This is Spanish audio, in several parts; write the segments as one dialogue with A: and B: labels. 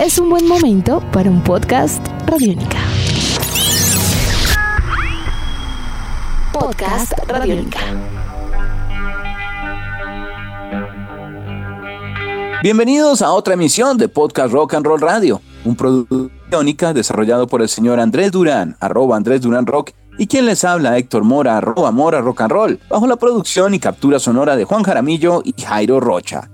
A: es un buen momento para un podcast Radiónica. Podcast Radiónica.
B: Bienvenidos a otra emisión de Podcast Rock and Roll Radio, un producto Radiónica desarrollado por el señor Andrés Durán, arroba Andrés Durán Rock, y quien les habla Héctor Mora, arroba Mora Rock and Roll, bajo la producción y captura sonora de Juan Jaramillo y Jairo Rocha.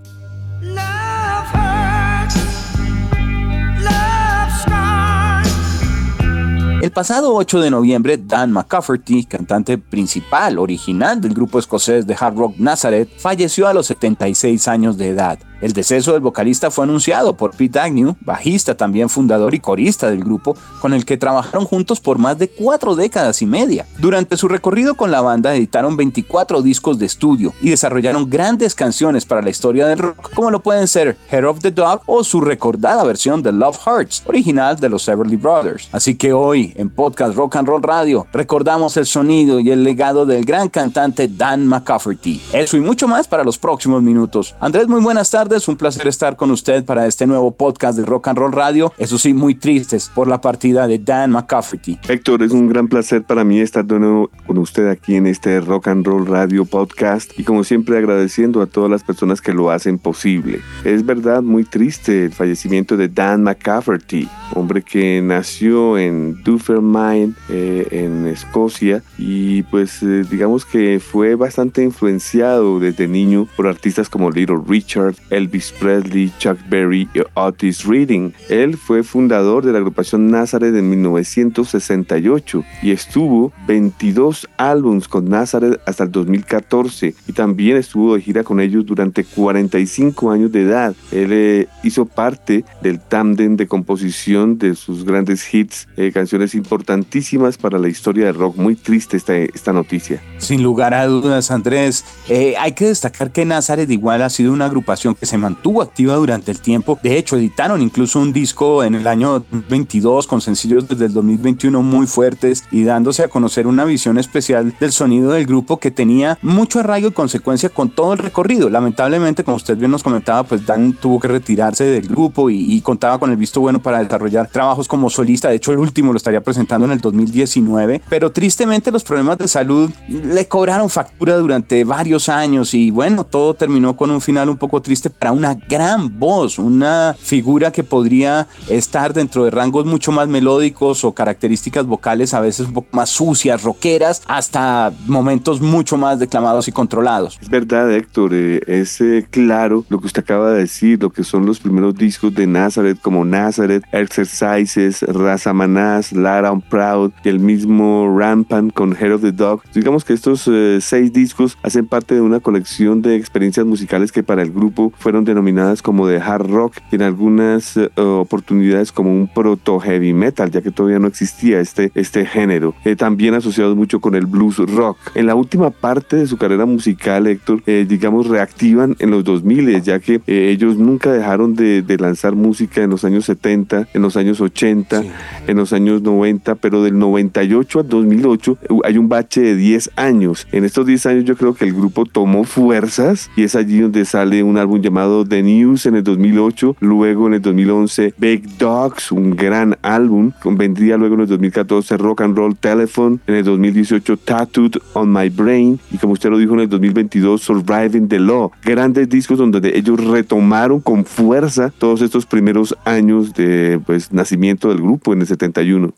B: El pasado 8 de noviembre, Dan McCafferty, cantante principal original del grupo escocés de hard rock Nazareth, falleció a los 76 años de edad. El deceso del vocalista fue anunciado por Pete Agnew, bajista también fundador y corista del grupo, con el que trabajaron juntos por más de cuatro décadas y media. Durante su recorrido con la banda editaron 24 discos de estudio y desarrollaron grandes canciones para la historia del rock, como lo pueden ser Hair of the Dog o su recordada versión de Love Hearts, original de los Everly Brothers. Así que hoy, en Podcast Rock and Roll Radio, recordamos el sonido y el legado del gran cantante Dan McCafferty. Eso y mucho más para los próximos minutos. Andrés, muy buenas tardes es un placer estar con usted para este nuevo podcast de Rock and Roll Radio. Eso sí, muy tristes por la partida de Dan McCafferty.
C: Héctor, es un gran placer para mí estar de nuevo con usted aquí en este Rock and Roll Radio podcast y como siempre agradeciendo a todas las personas que lo hacen posible. Es verdad muy triste el fallecimiento de Dan McCafferty, hombre que nació en Dunfermline, eh, en Escocia y pues eh, digamos que fue bastante influenciado desde niño por artistas como Little Richard, Elvis Presley, Chuck Berry y Otis Reading. Él fue fundador de la agrupación Nazareth en 1968 y estuvo 22 álbums con Nazareth hasta el 2014 y también estuvo de gira con ellos durante 45 años de edad. Él eh, hizo parte del tándem de composición de sus grandes hits, eh, canciones importantísimas para la historia del rock. Muy triste esta, esta noticia.
B: Sin lugar a dudas, Andrés. Eh, hay que destacar que Nazareth igual ha sido una agrupación que se mantuvo activa durante el tiempo. De hecho, editaron incluso un disco en el año 22 con sencillos desde el 2021 muy fuertes y dándose a conocer una visión especial del sonido del grupo que tenía mucho arraigo y consecuencia con todo el recorrido. Lamentablemente, como usted bien nos comentaba, pues Dan tuvo que retirarse del grupo y, contaba con el visto bueno para desarrollar trabajos como solista. De hecho, el último lo estaría presentando en el 2019, pero tristemente los problemas de salud le cobraron factura durante varios años y bueno, todo terminó con un final un poco triste para una gran voz, una figura que podría estar dentro de rangos mucho más melódicos o características vocales a veces un poco más sucias, rockeras, hasta momentos mucho más declamados y controlados.
C: Es verdad, Héctor, eh, es eh, claro lo que usted acaba de decir, lo que son los primeros discos de Nazareth como Nazareth, Exercises, Raza Manás, Lara on Proud y el mismo Rampant con Hair of the Dog. Digamos que estos eh, seis discos hacen parte de una colección de experiencias musicales que para el grupo fueron denominadas como de hard rock, en algunas eh, oportunidades como un proto heavy metal, ya que todavía no existía este, este género. Eh, también asociados mucho con el blues rock. En la última parte de su carrera musical, Héctor, eh, digamos, reactivan en los 2000, ya que ellos nunca dejaron de, lanzar música en los años 70, en los años 80, en los años 90, pero del 98 al 2008 hay un bache de 10 años. En estos 10 años yo creo que el grupo tomó fuerzas y es allí donde sale un álbum llamado The News en el 2008, luego en el 2011 Big Dogs, un gran álbum, vendría luego en el 2014 Rock and Roll Telephone, en el 2018 Tattooed on My Brain y como usted lo dijo en el 2022 Surviving the Law, grandes discos donde ellos retomaron con fuerza todos estos primeros años de pues nacimiento del grupo en el 71.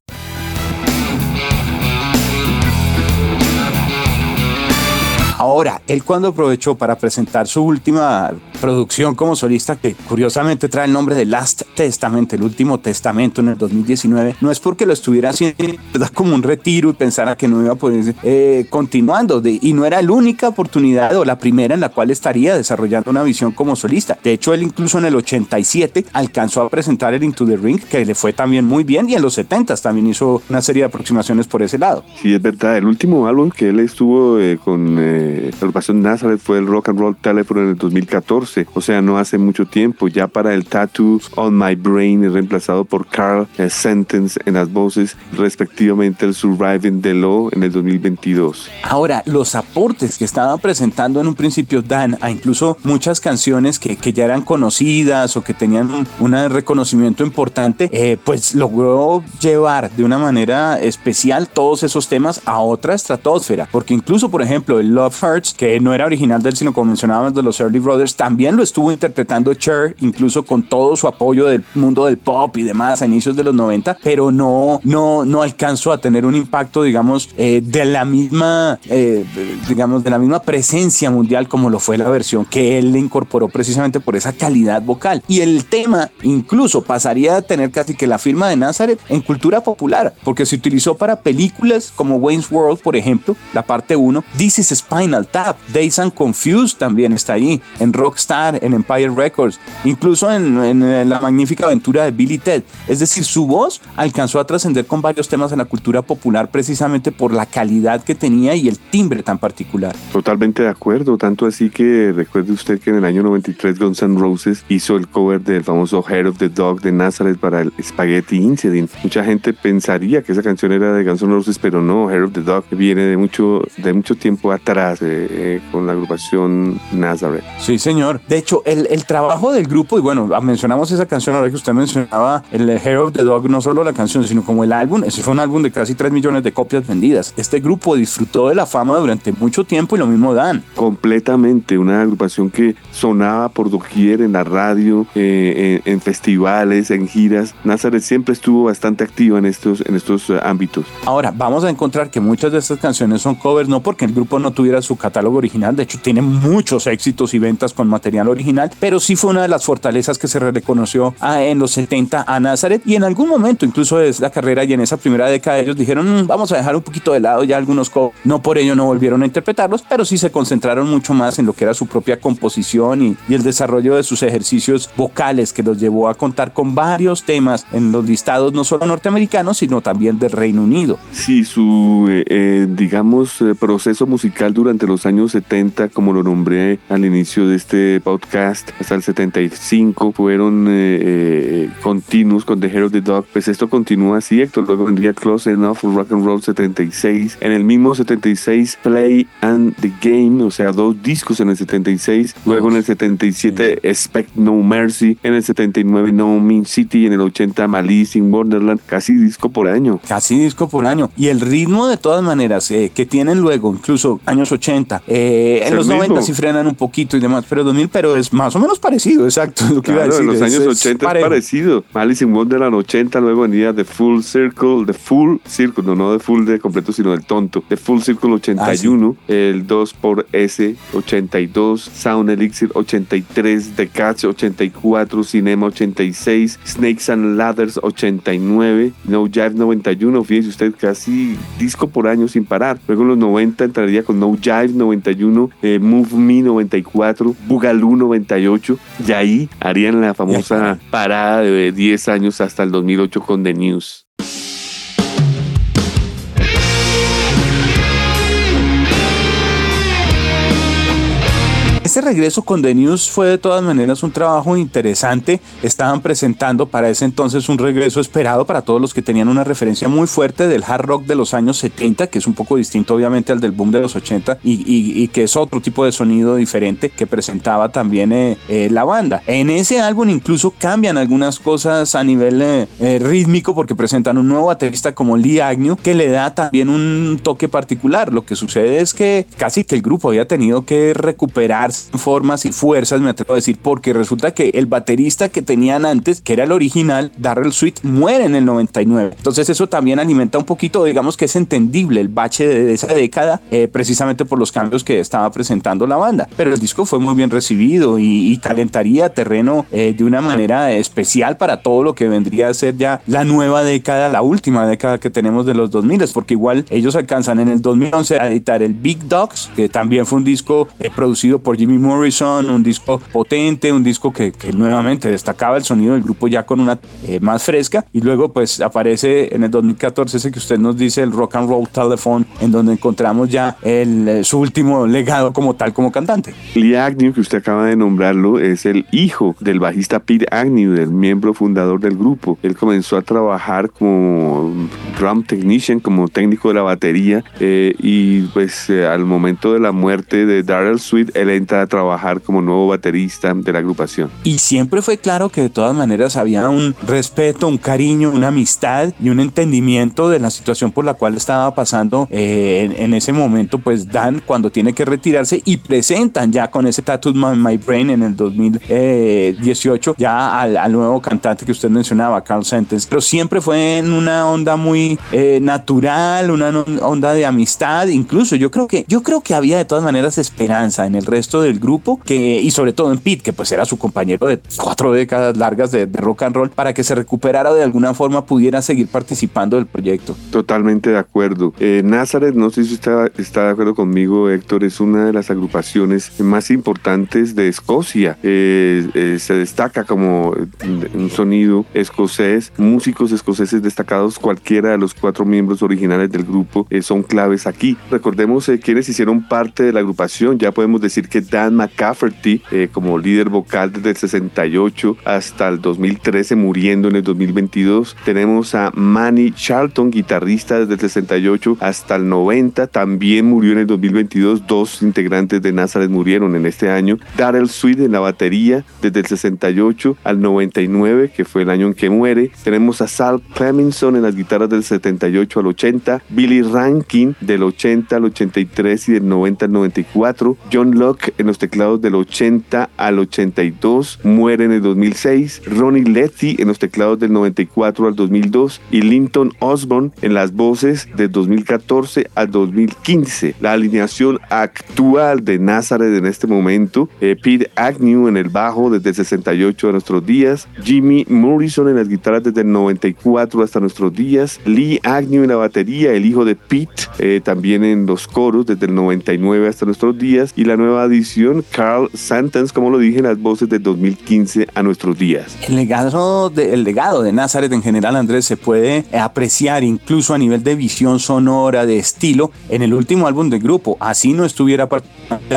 B: Ahora, él cuando aprovechó para presentar su última producción como solista, que curiosamente trae el nombre de Last Testament, el último testamento en el 2019, no es porque lo estuviera haciendo como un retiro y pensara que no iba a poder eh, continuando, y no era la única oportunidad o la primera en la cual estaría desarrollando una visión como solista. De hecho, él incluso en el 87 alcanzó a presentar el Into the Ring, que le fue también muy bien, y en los 70 también hizo una serie de aproximaciones por ese lado.
C: Sí, es verdad, el último álbum que él estuvo eh, con... Eh, la agrupación Nazareth fue el Rock and Roll Telephone en el 2014, o sea, no hace mucho tiempo. Ya para el Tattoo on My Brain reemplazado por Carl Sentence en las voces, respectivamente el Surviving the Law en el 2022.
B: Ahora, los aportes que estaban presentando en un principio Dan a incluso muchas canciones que, que ya eran conocidas o que tenían un, reconocimiento importante, eh, pues logró llevar de una manera especial todos esos temas a otra estratosfera. Porque incluso, por ejemplo, el Love Hurts, que no era original del sino como mencionábamos de los Early Brothers, también lo estuvo interpretando Cher, incluso con todo su apoyo del mundo del pop y demás a inicios de los 90, pero no, no, no alcanzó a tener un impacto, digamos, eh, de la misma, eh, digamos, de la misma presencia mundial como lo fue la versión que él le incorporó precisamente por esa calidad vocal. Y el tema incluso pasaría a tener casi que la firma de Nazareth en cultura popular, porque se utilizó para películas como Wayne's World, por ejemplo, la parte 1, This is Spinal Tap, Days and Confused también está ahí, en Rockstar, en Empire Records, incluso en, en la magnífica aventura de Billy Ted. Es decir, su voz alcanzó a trascender con varios temas en la cultura popular precisamente por la calidad que tenía y el timbre tan particular.
C: Totalmente de acuerdo, tanto así que recuerde usted que en el año 93 Guns N' Roses hizo el cover del famoso Head of the Dog de Nazareth para el Spaghetti Incident. Mucha gente pensaría que esa canción era de Guns N' Roses, pero no, Head of the Dog viene de mucho, de mucho tiempo atrás eh, eh, con la agrupación Nazareth.
B: Sí, señor. De hecho, el, el, trabajo del grupo, y bueno, mencionamos esa canción ahora que usted mencionaba, el Hair of the Dog, no solo la canción, sino como el álbum, ese fue un álbum de casi 3 millones de copias vendidas. Este grupo disfrutó de la fama durante mucho tiempo y lo mismo Dan.
C: Completamente, una agrupación que sonaba por doquier en la radio, eh, en, en, festivales, en giras. Nazareth siempre estuvo bastante activa en estos, en estos uh, ámbitos.
B: Ahora, vamos a encontrar que muchas de estas canciones son covers, no porque el grupo no tuviera su catálogo original, de hecho tiene muchos éxitos y ventas con material original, pero sí fue una de las fortalezas que se reconoció a, en los 70 a Nazareth y en algún momento, incluso desde la carrera y en esa primera década, ellos dijeron, mmm, vamos a dejar un poquito de lado ya algunos covers. No por ello no volvieron a interpretarlos, pero sí se concentraron mucho más en lo que era su propia composición y, y el desarrollo de sus ejercicios vocales que los llevó a contar con varios temas en los listados no solo norteamericanos, sino también del Reino Unido.
C: Sí, su, eh, eh, digamos, eh, proceso musical durante los años 70, como lo nombré al inicio de este podcast, hasta el 75, fueron eh, continuos con The Hair of the Dog. Pues esto continúa así, Héctor. Luego vendría Close Enough Rock and Roll 76. En el mismo 76, Play and the Game, o sea, dos discos en el 76. Luego en el 77, Expect No Mercy. En el 79, No Mean City. En el 80, Malice in Wonderland. Casi disco por año.
B: Casi disco por año. Y el ritmo, de todas maneras, eh, que tienen luego, incluso años 80, eh, en los mismo. 90 sí frenan un poquito y demás, pero 2000, pero es más o menos parecido, exacto. Lo que
C: claro,
B: iba a decir.
C: en los
B: es,
C: años
B: es
C: 80
B: parejo.
C: es parecido. Malice in Wonderland 80, luego venía The Full Circle, The Full Circle, no, no The Full de completo, sino del tonto. The Full Circle 81, ah, sí. el 2 por S 82, Sound Elixir 83, The Catch 84, Cinema 86, Snakes and Ladders 89, No Jive 91, fíjese usted, casi disco por año sin parar. Luego en los 90 entraría con No Jive 91, eh, Move Me 94, Boogaloo 98, y ahí harían la famosa parada de 10 años hasta el 2008 con The News.
B: Este regreso con The News fue de todas maneras un trabajo interesante. Estaban presentando para ese entonces un regreso esperado para todos los que tenían una referencia muy fuerte del hard rock de los años 70, que es un poco distinto obviamente al del boom de los 80 y, y, y que es otro tipo de sonido diferente que presentaba también eh, eh, la banda. En ese álbum incluso cambian algunas cosas a nivel eh, rítmico porque presentan un nuevo baterista como Lee Agnew que le da también un toque particular. Lo que sucede es que casi que el grupo había tenido que formas y fuerzas, me atrevo a decir, porque resulta que el baterista que tenían antes, que era el original, Darrell Sweet, muere en el 99. Entonces eso también alimenta un poquito, digamos que es entendible el bache de esa década, eh, precisamente por los cambios que estaba presentando la banda. Pero el disco fue muy bien recibido y, y calentaría terreno eh, de una manera especial para todo lo que vendría a ser ya la nueva década, la última década que tenemos de los 2000, porque igual ellos alcanzan en el 2011 a editar el Big Dogs, que también fue un disco eh, producido por Jimmy Jimmy Morrison, un disco potente, un disco que, nuevamente destacaba el sonido del grupo ya con una eh, más fresca. Y luego pues aparece en el 2014 ese que usted nos dice, el Rock and Roll Telephone, en donde encontramos ya el, eh, su último legado como tal, como cantante.
C: Lee Agnew, que usted acaba de nombrarlo, es el hijo del bajista Pete Agnew, del miembro fundador del grupo. Él comenzó a trabajar como drum technician, como técnico de la batería, eh, y pues al momento de la muerte de Darrell Sweet, él entra a trabajar como nuevo baterista de la agrupación.
B: Y siempre fue claro que de todas maneras había un respeto, un cariño, una amistad y un entendimiento de la situación por la cual estaba pasando eh, en, ese momento, pues Dan cuando tiene que retirarse y presentan ya con ese Tattoo My, Brain en el 2018 ya al, nuevo cantante que usted mencionaba, Carl Sentence, pero siempre fue en una onda muy eh, natural, una onda de amistad, incluso yo creo que yo creo que había de todas maneras esperanza en el resto del grupo que y sobre todo en Pete, que pues era su compañero de cuatro décadas largas de, rock and roll, para que se recuperara de alguna forma, pudiera seguir participando del proyecto.
C: Totalmente de acuerdo. Eh, no sé si usted está de acuerdo conmigo, Héctor, es una de las agrupaciones más importantes de Escocia. Eh, eh, se destaca como un sonido escocés, músicos escoceses destacados, cualquiera de los cuatro miembros originales del grupo son claves aquí. Recordemos quienes hicieron parte de la agrupación, ya podemos decir que Dan McCafferty como líder vocal desde el 68 hasta el 2013, muriendo en el 2022. Tenemos a Manny Charlton, guitarrista desde el 68 hasta el 90, también murió en el 2022. Dos integrantes de Nazareth murieron en este año. Darrell Sweet en la batería desde el 68 al 99, que fue el año en que muere. Tenemos a Sal Cleminson en las guitarras del 78 al 80, Billy Rankin del 80 al 83 y del 90 al 94, John Locke en los teclados del 80 al 82, muere en el 2006, Ronnie Letty en los teclados del 94 al 2002 y Linton Osborne en las voces del 2014 al 2015. La alineación actual de Nazareth en este momento, eh, Pete Agnew en el bajo desde el 68 a nuestros días, Jimmy Morrison en las guitarras desde el 94 hasta nuestros días, Lee Agnew en la batería, el hijo de Pete, eh, también en los coros desde el 99 hasta nuestros días y la nueva Carl Santans, como lo dije, las voces del 2015 a nuestros días.
B: El legado, de, legado de Nazareth en general, Andrés, se puede apreciar incluso a nivel de visión sonora, de estilo, en el último álbum del grupo. Así no estuviera para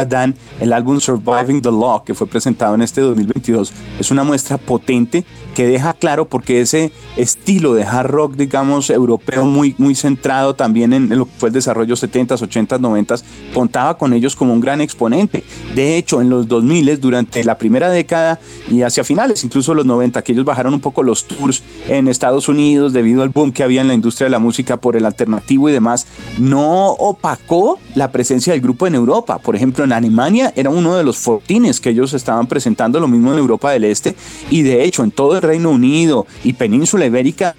B: Dan, el álbum Surviving the Law, que fue presentado en este 2022, es una muestra potente que deja claro porque ese estilo de hard rock, digamos, europeo muy, muy centrado también en, lo que fue el desarrollo 70s, 80s, 90s, contaba con ellos como un gran exponente. De hecho, en los 2000, durante la primera década y hacia finales, incluso los 90, que ellos bajaron un poco los tours en Estados Unidos debido al boom que había en la industria de la música por el alternativo y demás, no opacó la presencia del grupo en Europa. Por ejemplo, en Alemania era uno de los fortines que ellos estaban presentando, lo mismo en Europa del Este, y de hecho en todo Reino Unido y Península Ibérica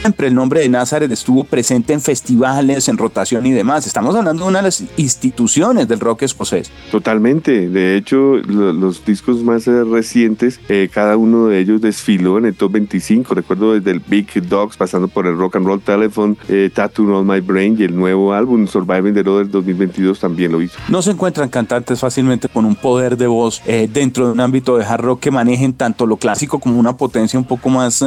B: siempre el nombre de Nazareth estuvo presente en festivales, en rotación y demás. Estamos hablando de una de las instituciones del rock escocés.
C: Totalmente. De hecho, los discos más eh, recientes, eh, cada uno de ellos desfiló en el top 25. Recuerdo desde el Big Dogs, pasando por el Rock and Roll Telephone, eh, Tattoo on My Brain y el nuevo álbum Surviving the Road del 2022 también lo hizo.
B: No se encuentran cantantes fácilmente con un poder de voz dentro de un ámbito de hard rock que manejen tanto lo clásico como una potencia un poco más,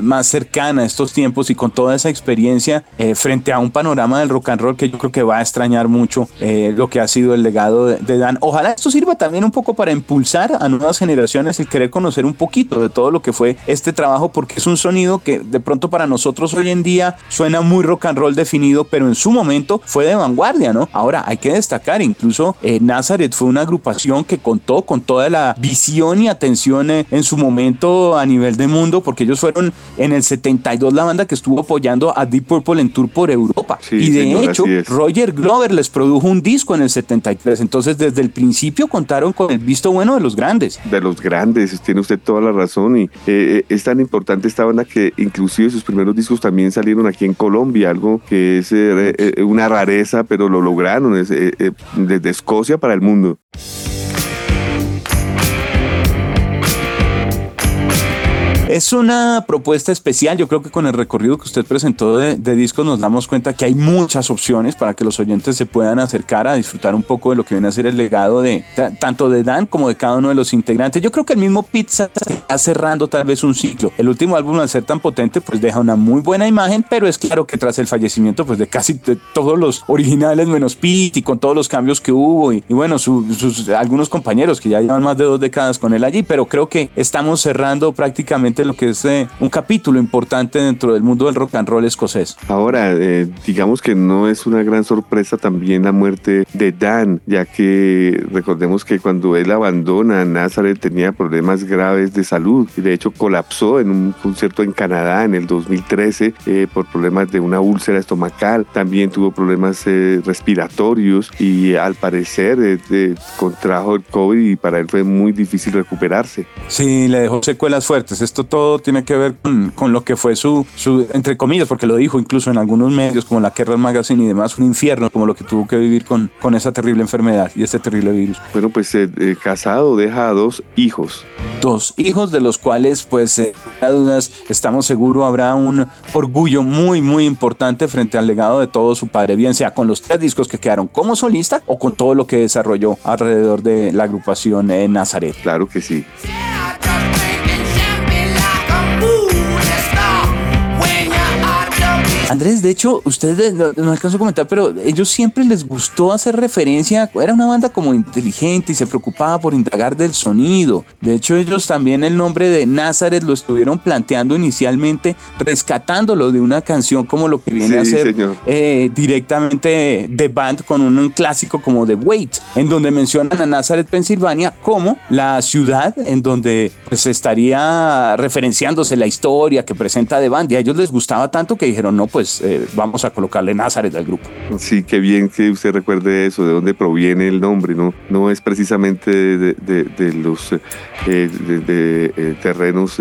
B: más cercana a estos tiempos y con toda esa experiencia eh, frente a un panorama del rock and roll que yo creo que va a extrañar mucho eh, lo que ha sido el legado de, Dan. Ojalá esto sirva también un poco para impulsar a nuevas generaciones el querer conocer un poquito de todo lo que fue este trabajo porque es un sonido que de pronto para nosotros hoy en día suena muy rock and roll definido, pero en su momento fue de vanguardia, ¿no? Ahora hay que destacar, incluso eh, Nazareth fue una agrupación que contó con toda la visión y atención en su momento a nivel de mundo porque ellos fueron en el 72 la banda que estuvo apoyando a Deep Purple en tour por Europa. y de hecho, Roger Glover les produjo un disco en el 73. Entonces, desde el principio contaron con el visto bueno de los grandes.
C: De los grandes, tiene usted toda la razón. Y eh, eh, es tan importante esta banda que inclusive sus primeros discos también salieron aquí en Colombia, algo que es eh, una rareza, pero lo lograron desde Escocia para el mundo.
B: Es una propuesta especial. Yo creo que con el recorrido que usted presentó de, discos nos damos cuenta que hay muchas opciones para que los oyentes se puedan acercar a disfrutar un poco de lo que viene a ser el legado de tanto de Dan como de cada uno de los integrantes. Yo creo que el mismo Pizza está cerrando tal vez un ciclo. El último álbum al ser tan potente pues deja una muy buena imagen, pero es claro que tras el fallecimiento pues de casi todos los originales menos Pete y con todos los cambios que hubo y, bueno, sus algunos compañeros que ya llevan más de dos décadas con él allí, pero creo que estamos cerrando prácticamente lo que es eh, un capítulo importante dentro del mundo del rock and roll escocés.
C: Ahora, eh, digamos que no es una gran sorpresa también la muerte de Dan, ya que recordemos que cuando él abandona Nazareth tenía problemas graves de salud y de hecho colapsó en un concierto en Canadá en el 2013 eh, por problemas de una úlcera estomacal, también tuvo problemas respiratorios y al parecer contrajo el COVID y para él fue muy difícil recuperarse.
B: Sí, le dejó secuelas fuertes. Esto todo tiene que ver con, con lo que fue su, su, entre comillas, porque lo dijo incluso en algunos medios como la Kerrang Magazine y demás, un infierno como lo que tuvo que vivir con, con esa terrible enfermedad y este terrible virus.
C: Bueno, pues eh, eh, casado deja dos hijos.
B: Dos hijos de los cuales, pues, eh, dudas, estamos seguros habrá un orgullo muy, muy importante frente al legado de todo su padre, bien sea con los tres discos que quedaron como solista o con todo lo que desarrolló alrededor de la agrupación en Nazaret.
C: Claro que sí.
B: Andrés, de hecho, ustedes no, alcanzó a comentar, pero ellos siempre les gustó hacer referencia, era una banda como inteligente y se preocupaba por indagar del sonido. De hecho, ellos también el nombre de Nazareth lo estuvieron planteando inicialmente, rescatándolo de una canción como lo que viene a ser eh, directamente de band con un, clásico como The Wait, en donde mencionan a Nazareth, Pensilvania, como la ciudad en donde pues estaría referenciándose la historia que presenta The Band. Y a ellos les gustaba tanto que dijeron, no, pues eh, vamos a colocarle Nazaret al grupo.
C: Sí, qué bien que usted recuerde eso, de dónde proviene el nombre, ¿no? No es precisamente de, los eh, de, eh, terrenos,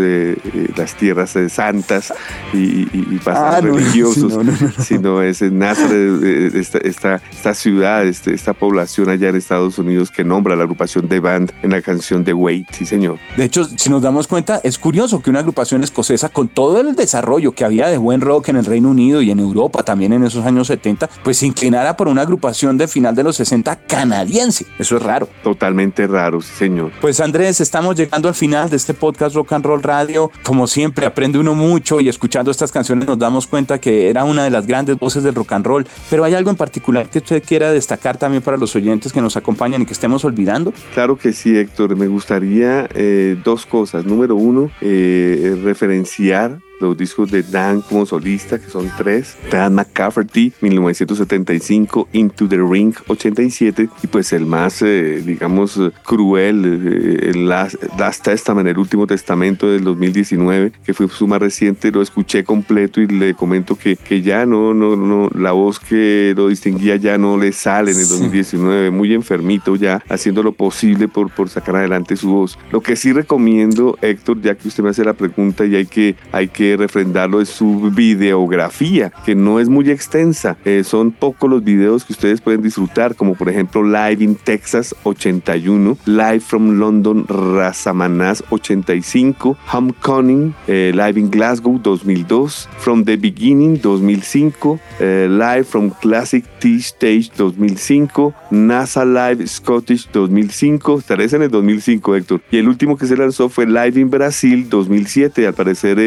C: las tierras santas y, y, ah, religiosos, sino es Nazaret, esta, esta, esta ciudad, este, esta población allá en Estados Unidos que nombra la agrupación de band en la canción The Wait, sí señor.
B: De hecho, si nos damos cuenta, es curioso que una agrupación escocesa con todo el desarrollo que había de buen rock en el Reino Unido, y en Europa también en esos años 70, pues se inclinara por una agrupación de final de los 60 canadiense. Eso es raro.
C: Totalmente raro, sí, señor.
B: Pues Andrés, estamos llegando al final de este podcast Rock and Roll Radio. Como siempre, aprende uno mucho y escuchando estas canciones nos damos cuenta que era una de las grandes voces del rock and roll. Pero hay algo en particular que usted quiera destacar también para los oyentes que nos acompañan y que estemos olvidando.
C: Claro que sí, Héctor. Me gustaría eh, dos cosas. Número uno, eh, referenciar los discos de Dan como solista, que son tres, Dan McCafferty, 1975, Into the Ring, 87, y pues el más, eh, digamos, cruel, eh, el Last, Testament, el último testamento del 2019, que fue su más reciente, lo escuché completo y le comento que, que ya no, no, no, la voz que lo distinguía ya no le sale en el 2019, muy enfermito ya, haciendo lo posible por, por sacar adelante su voz. Lo que sí recomiendo, Héctor, ya que usted me hace la pregunta y hay que, hay que refrendarlo es su videografía, que no es muy extensa. Eh, son pocos los videos que ustedes pueden disfrutar, como por ejemplo Live in Texas 81, Live from London Razamanaz 85, Homecoming, eh, Live in Glasgow 2002, From the Beginning 2005, eh, Live from Classic T-Stage 2005, NASA Live Scottish 2005, estaré en el 2005 Héctor, y el último que se lanzó fue Live in Brasil 2007, al parecer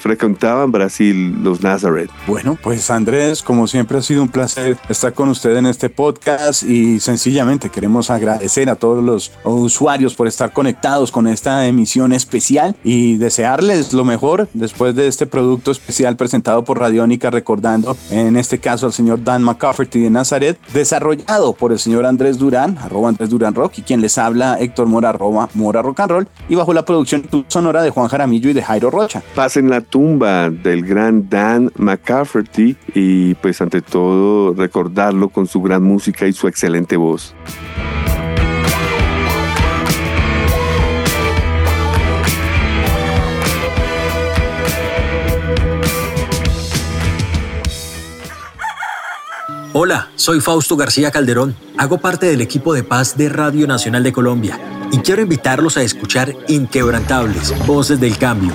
C: frecuentaban Brasil los Nazareth.
B: Bueno, pues Andrés, como siempre ha sido un placer estar con usted en este podcast y sencillamente queremos agradecer a todos los usuarios por estar conectados con esta emisión especial y desearles lo mejor después de este producto especial presentado por Radiónica, recordando en este caso al señor Dan McCafferty de Nazaret, desarrollado por el señor Andrés Durán, arroba Andrés Durán Rock, y quien les habla Héctor Mora, arroba Mora Rock and Roll, y bajo la producción sonora de Juan Jaramillo y de Jairo Rocha.
C: Pasen la tumba del gran Dan McCafferty y pues ante todo recordarlo con su gran música y su excelente voz.
D: Hola, soy Fausto García Calderón. Hago parte del equipo de paz de Radio Nacional de Colombia y quiero invitarlos a escuchar Inquebrantables, Voces del Cambio